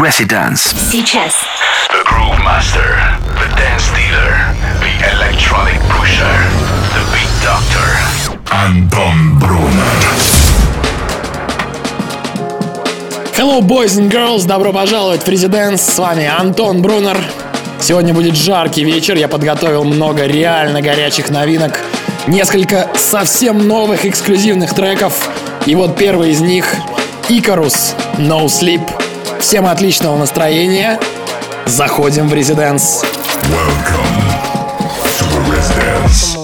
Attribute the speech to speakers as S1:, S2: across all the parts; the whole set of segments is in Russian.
S1: Residence.
S2: Сейчас.
S3: The Groove Master, the Dance Dealer, the Electronic Pusher, the Beat Doctor. Anton Brunner.
S4: Hello, boys and girls! Добро пожаловать в Резиденс. С вами Антон Брунер. Сегодня будет жаркий вечер. Я подготовил много реально горячих новинок. Несколько совсем новых эксклюзивных треков. И вот первый из них — Икарус No Sleep. Всем отличного настроения. Заходим в Резиденс.
S3: Welcome to the Residence.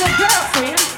S5: a
S4: girlfriend.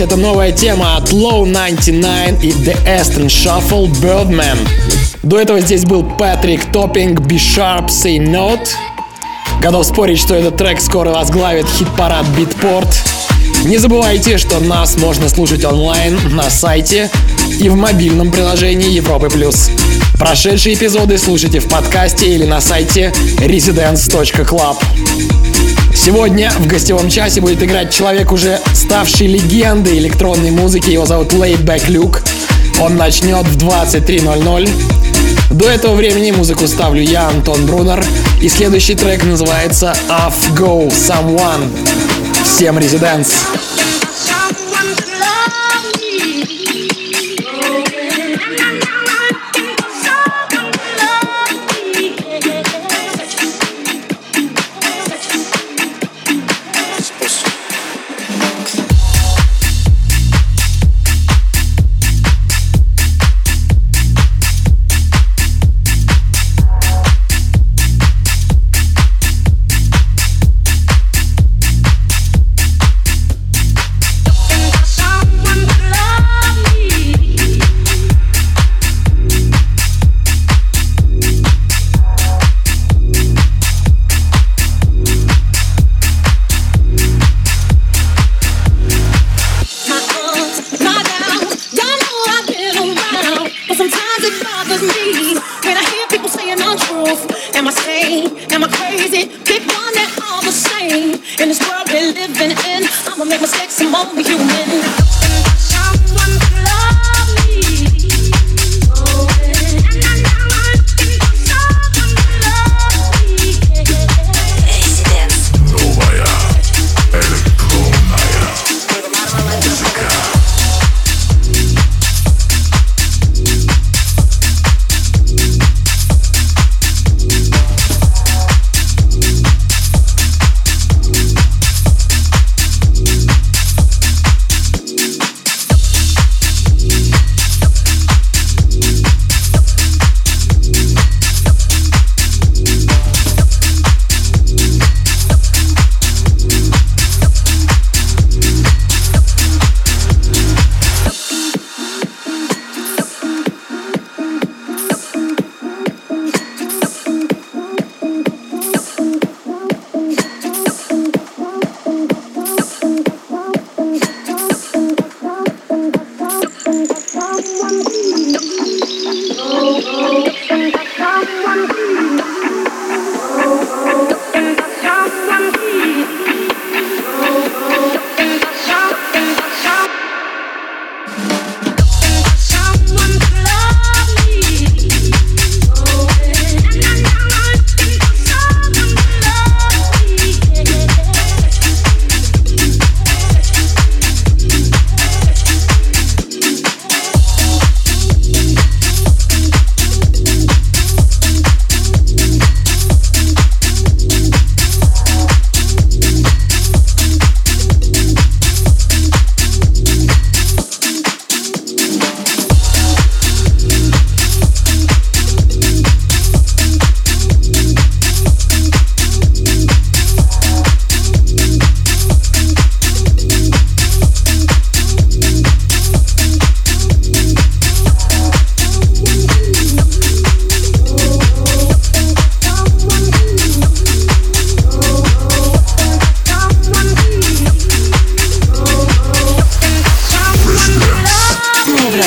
S4: Здесь это новая тема от Low 99 и The Aston Shuffle Birdman. До этого здесь был Патрик Топпинг, B Sharp, Say Note. Готов спорить, что этот трек скоро возглавит хит-парад Beatport. Не забывайте, что нас можно слушать онлайн на сайте и в мобильном приложении Европы+. плюс. Прошедшие эпизоды слушайте в подкасте или на сайте residence.club. Сегодня в гостевом часе будет играть человек, уже ставший легендой электронной музыки. Его зовут Laidback Luke. Он начнет в 23.00. До этого времени музыку ставлю я, Антон Брунер. И следующий трек называется Off Go Someone. Всем резиденс.
S3: Residence.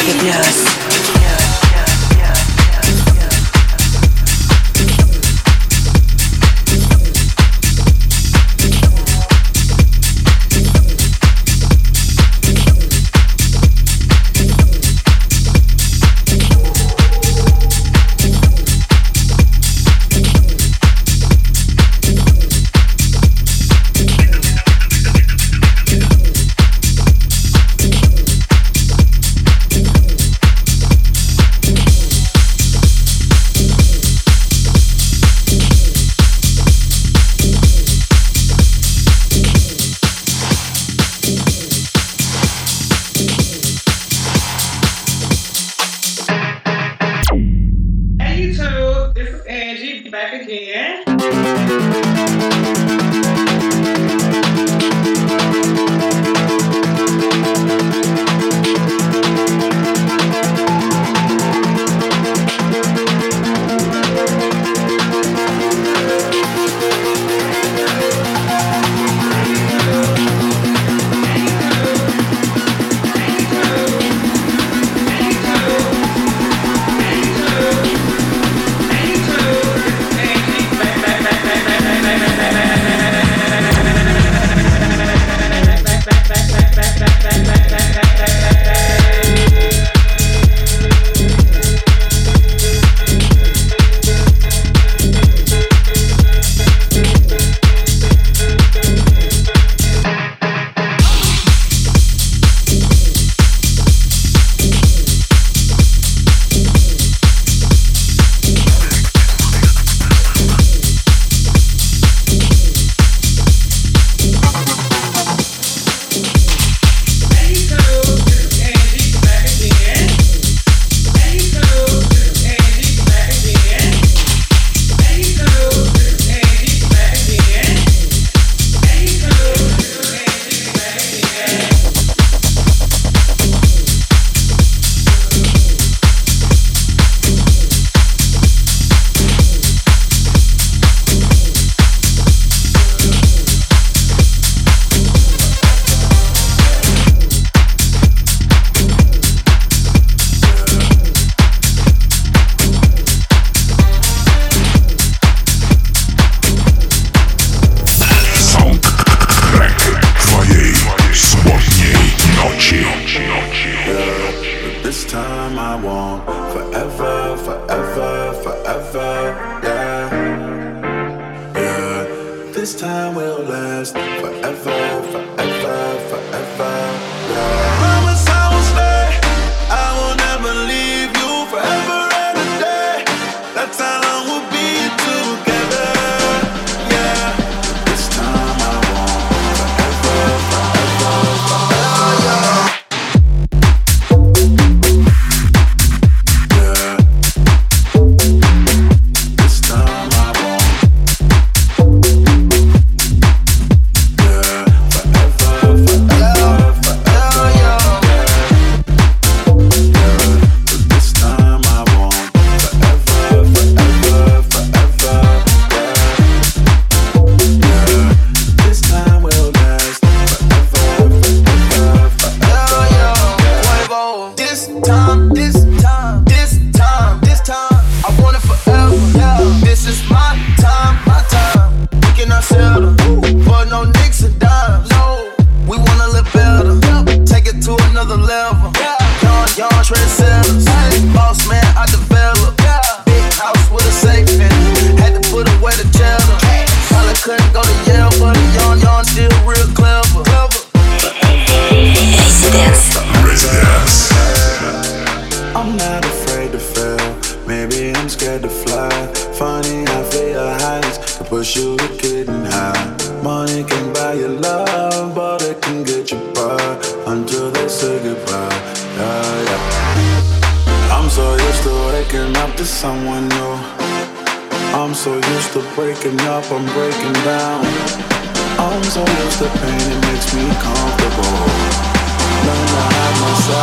S5: Happy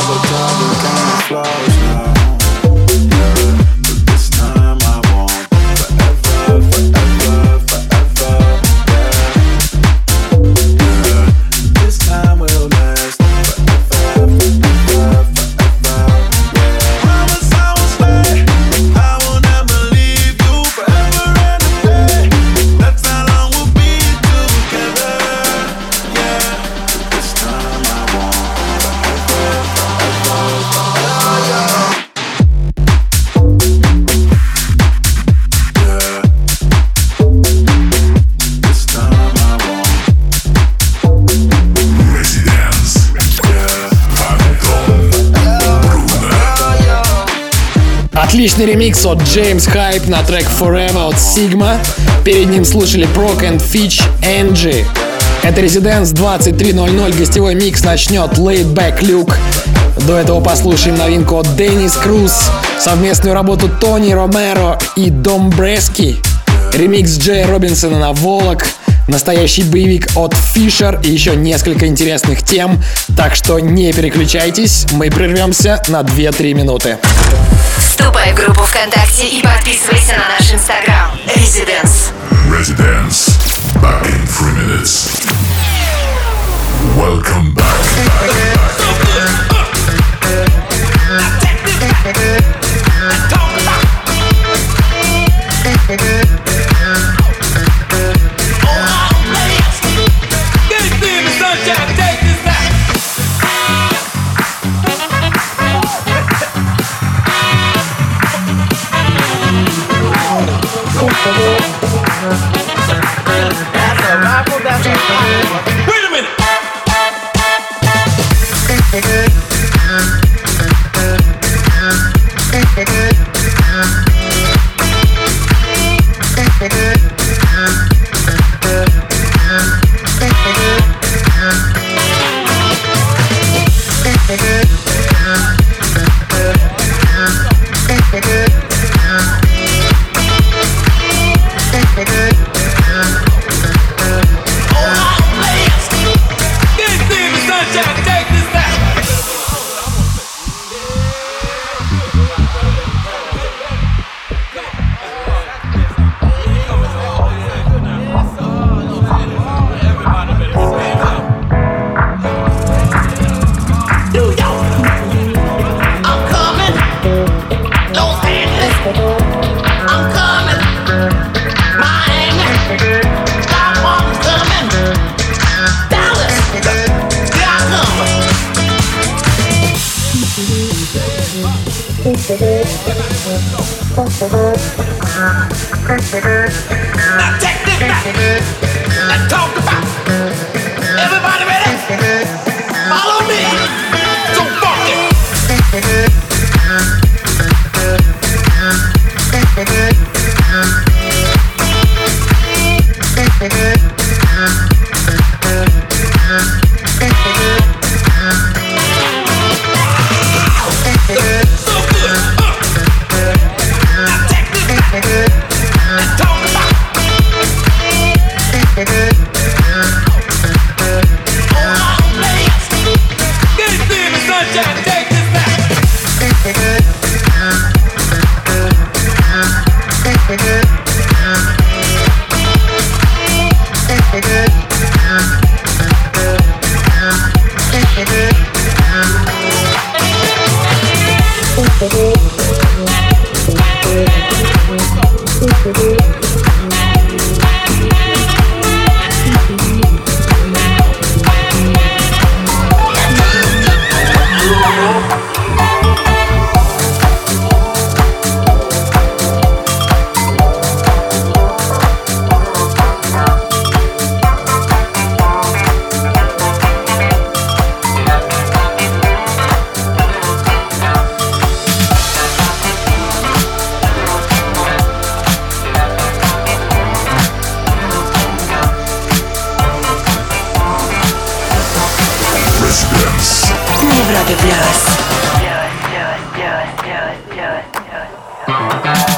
S5: Avocado
S3: kind
S5: of
S3: flowers.
S4: Отличный ремикс от James Хайп на трек Forever от Sigma. Перед ним слушали Proc and Fitch Angie. Это Residence 2300, гостевой микс начнет Laid Back Luke. До этого послушаем новинку от Денис Круз, совместную работу Тони Ромеро и Дом Брески, ремикс Джея Робинсона на Волок, настоящий боевик от Фишер и еще несколько интересных тем, так что не переключайтесь, мы прервемся на 2-3 минуты.
S2: Вступай в группу ВКонтакте и подписывайся на наш инстаграм. Residence.
S3: Residence. Back in three minutes. Welcome back. back. Talk about.
S2: Música
S4: Bye.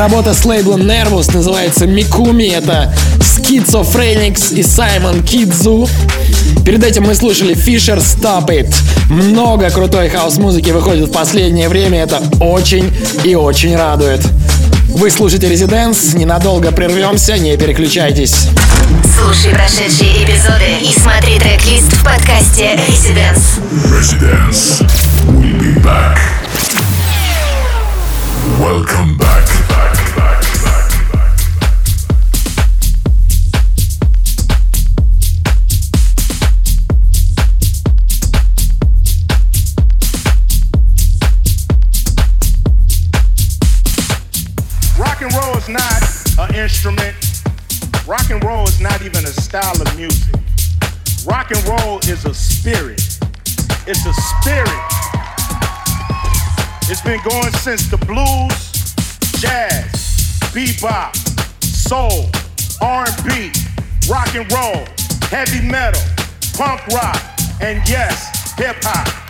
S4: Работа с лейблом Nervous называется Микуми. Это Schizophrenics и Саймон Кидзу. Перед этим мы слушали Fisher Stop It. Много крутой хаос-музыки выходит в последнее время. Это очень и очень радует. Вы слушаете Резиденс. Ненадолго прервемся, не переключайтесь.
S2: Слушай прошедшие эпизоды и смотри трек-лист в подкасте Residence.
S3: Residence. We'll be back. Welcome back,
S6: instrument. Rock and roll is not even a style of music. Rock and roll is a spirit. It's a spirit. It's been going since the blues, jazz, bebop, soul, R&B, rock and roll, heavy metal, punk rock, and yes, hip hop.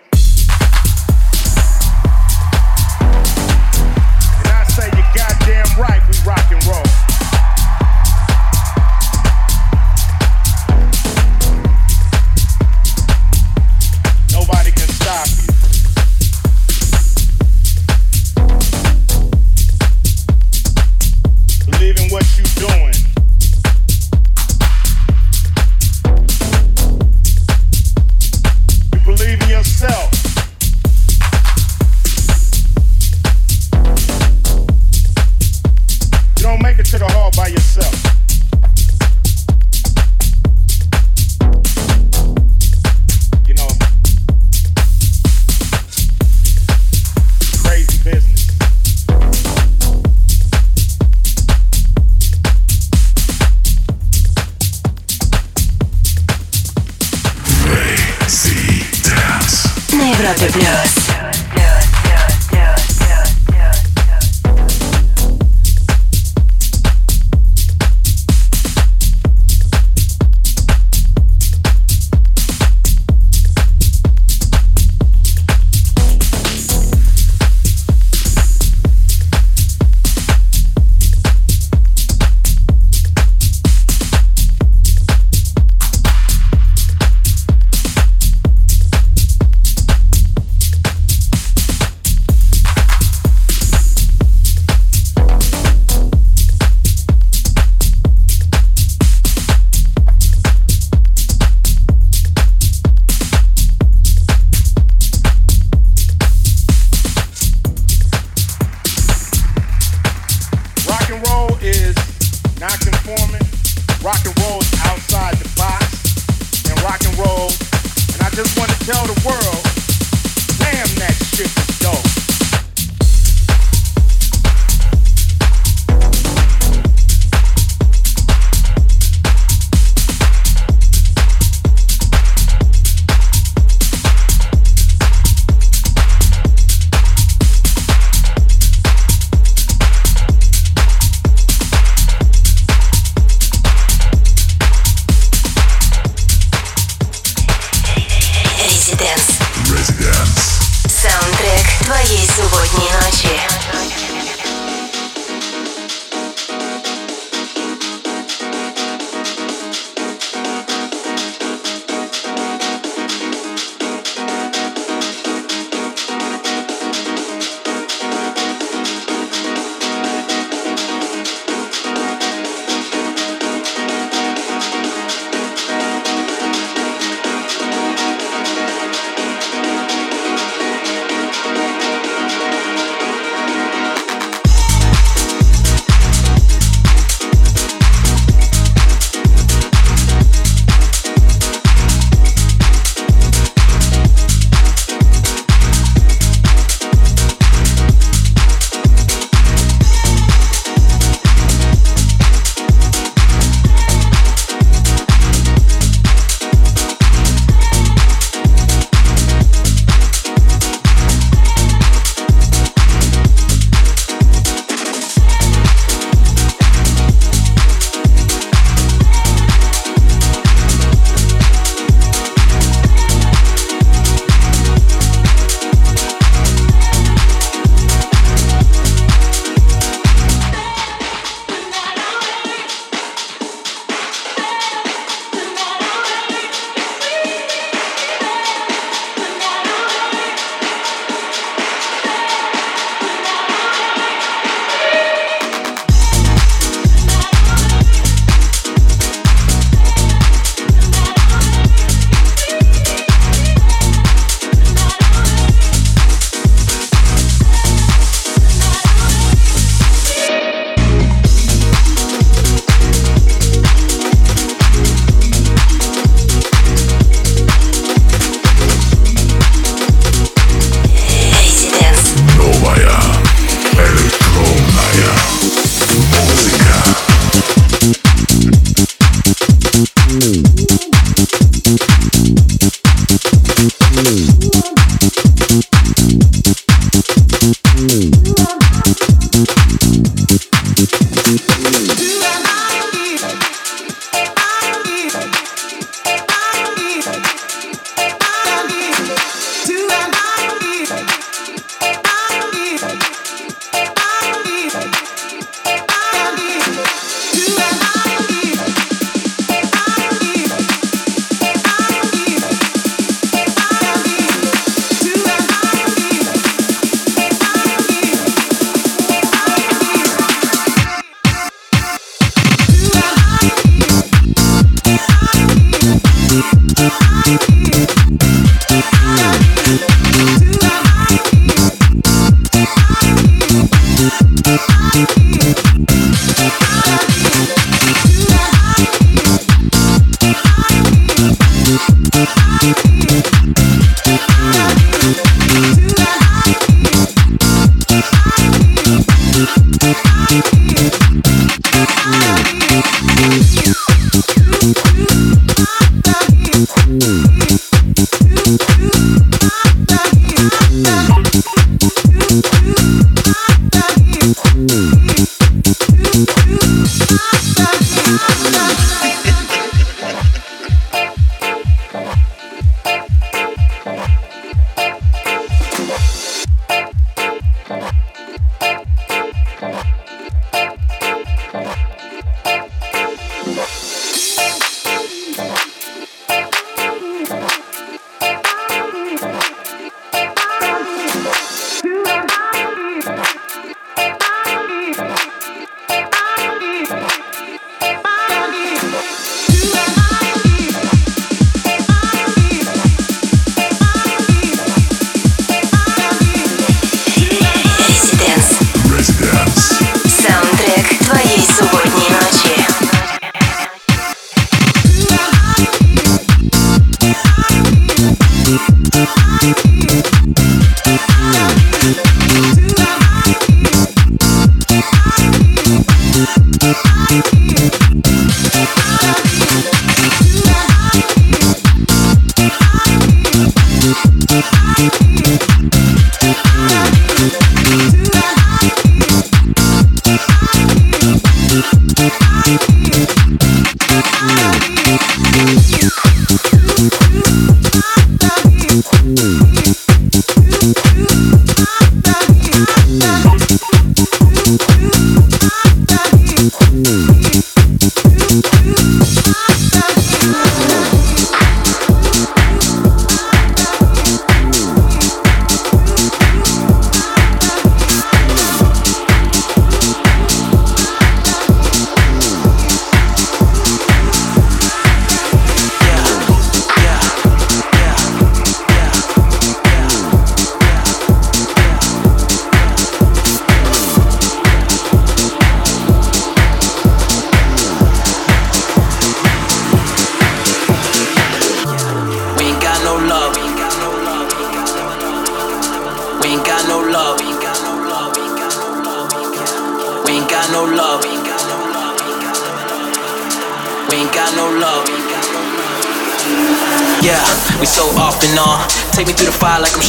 S6: Right, we rock and roll.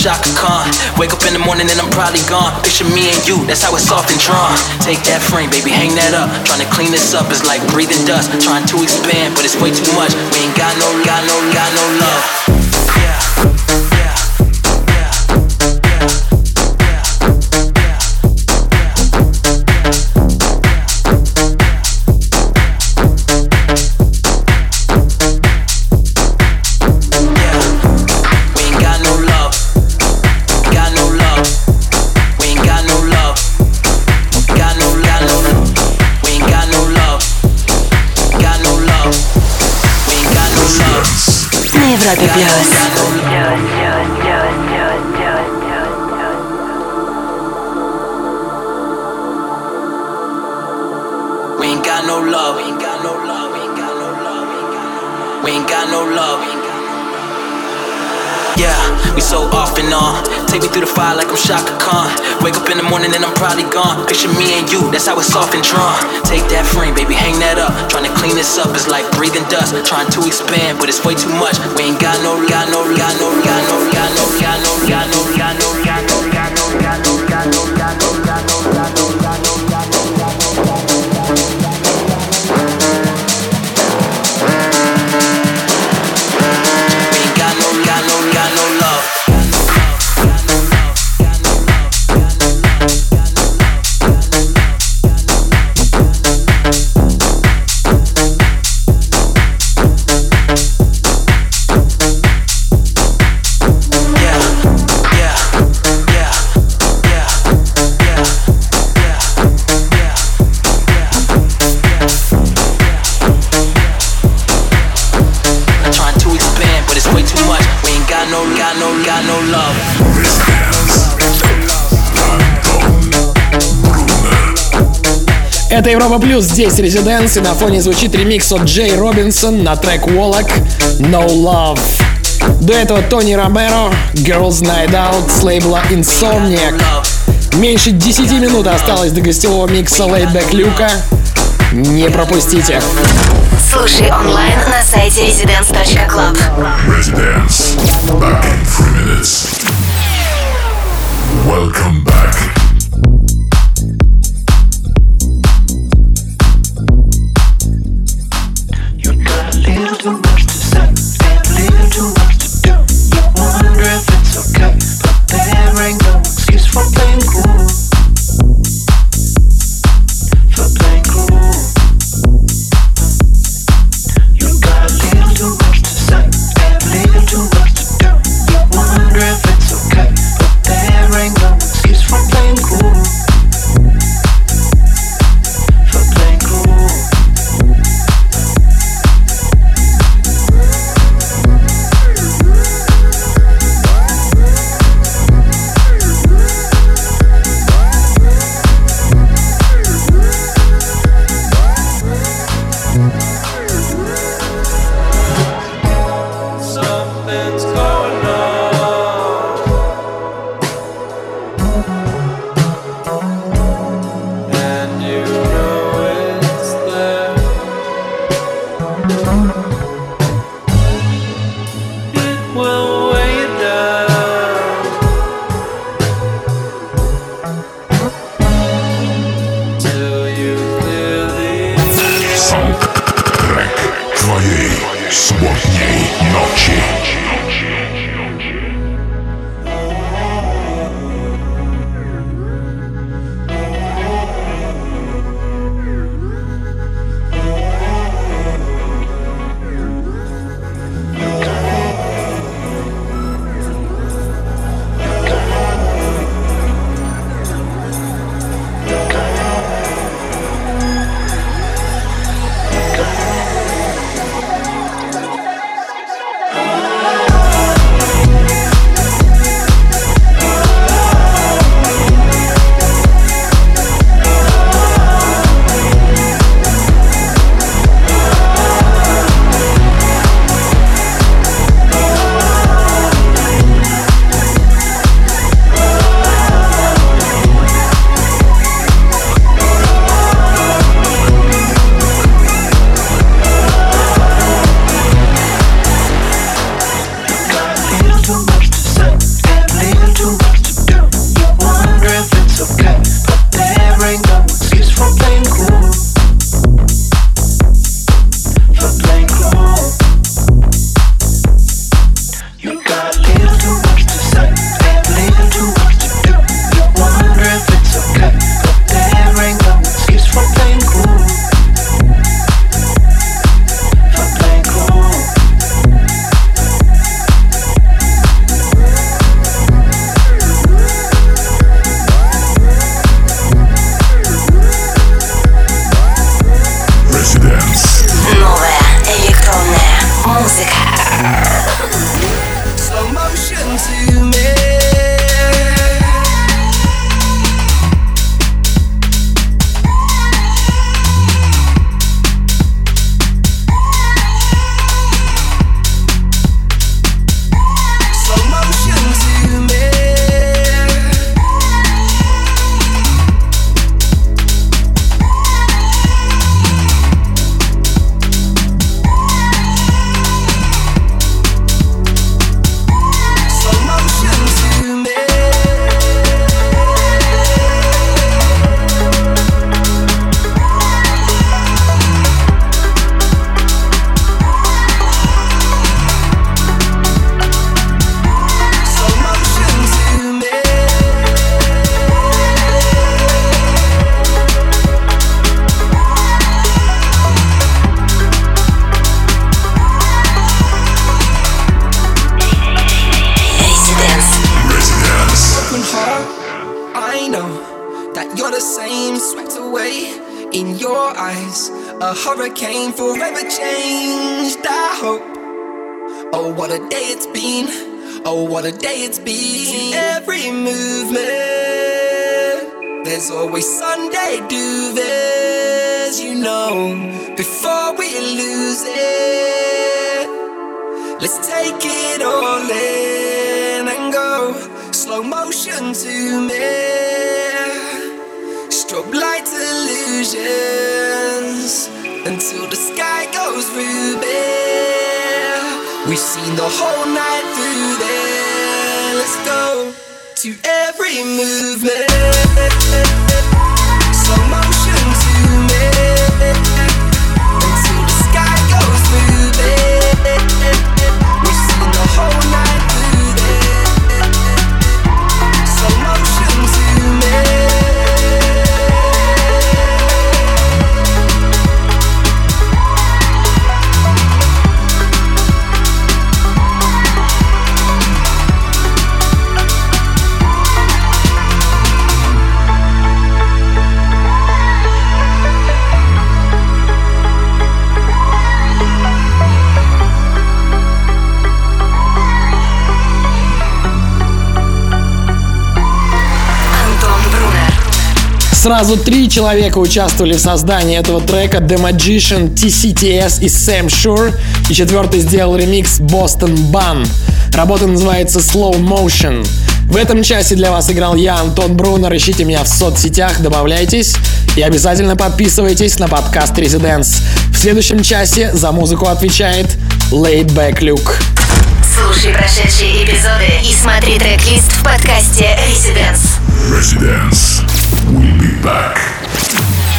S7: Shaka Khan. Wake up in the morning and I'm probably gone. Picture me and you, that's how it's often drawn. Take that frame, baby, hang that up. Trying to clean this up is like breathing dust. Trying to expand, but it's way too much. We ain't got no, got no, got no love. Yes. Yeah, we so off and on. Take me through the fire like I'm Shaka Khan. Wake up in the morning and I'm probably gone. Picture me and you, that's how it's and drawn. Take that frame, baby, hang that up. Trying to clean this up is like breathing dust. Trying to expand, but it's way too much. We ain't got no, got no, got no, got no, got no, got no, got no, got no, got no,
S4: Это Европа Плюс, здесь Резиденс, и на фоне звучит ремикс от Джей Робинсон на трек Wallach No Love. До этого Тони Ромеро, Girls Night Out с лейбла Insomniac. Меньше 10 минут осталось до гостевого микса Laidback Люка. Не пропустите.
S2: Слушай онлайн на сайте residence.club.
S3: Residence. Back in three minutes. Welcome back.
S8: until the sky goes ruby. We've seen the whole night through there. Let's go to every movement.
S4: Сразу три человека участвовали в создании этого трека The Magician, TCTS и Sam Shure. И четвертый сделал ремикс Boston Bun. Работа называется Slow Motion. В этом часе для вас играл я, Антон Брунер. Ищите меня в соцсетях, добавляйтесь и обязательно подписывайтесь на подкаст Residence. В следующем часе за музыку отвечает Laid Back Luke.
S2: Слушай прошедшие эпизоды и смотри трек-лист в подкасте Residence.
S3: Residence. We'll be back.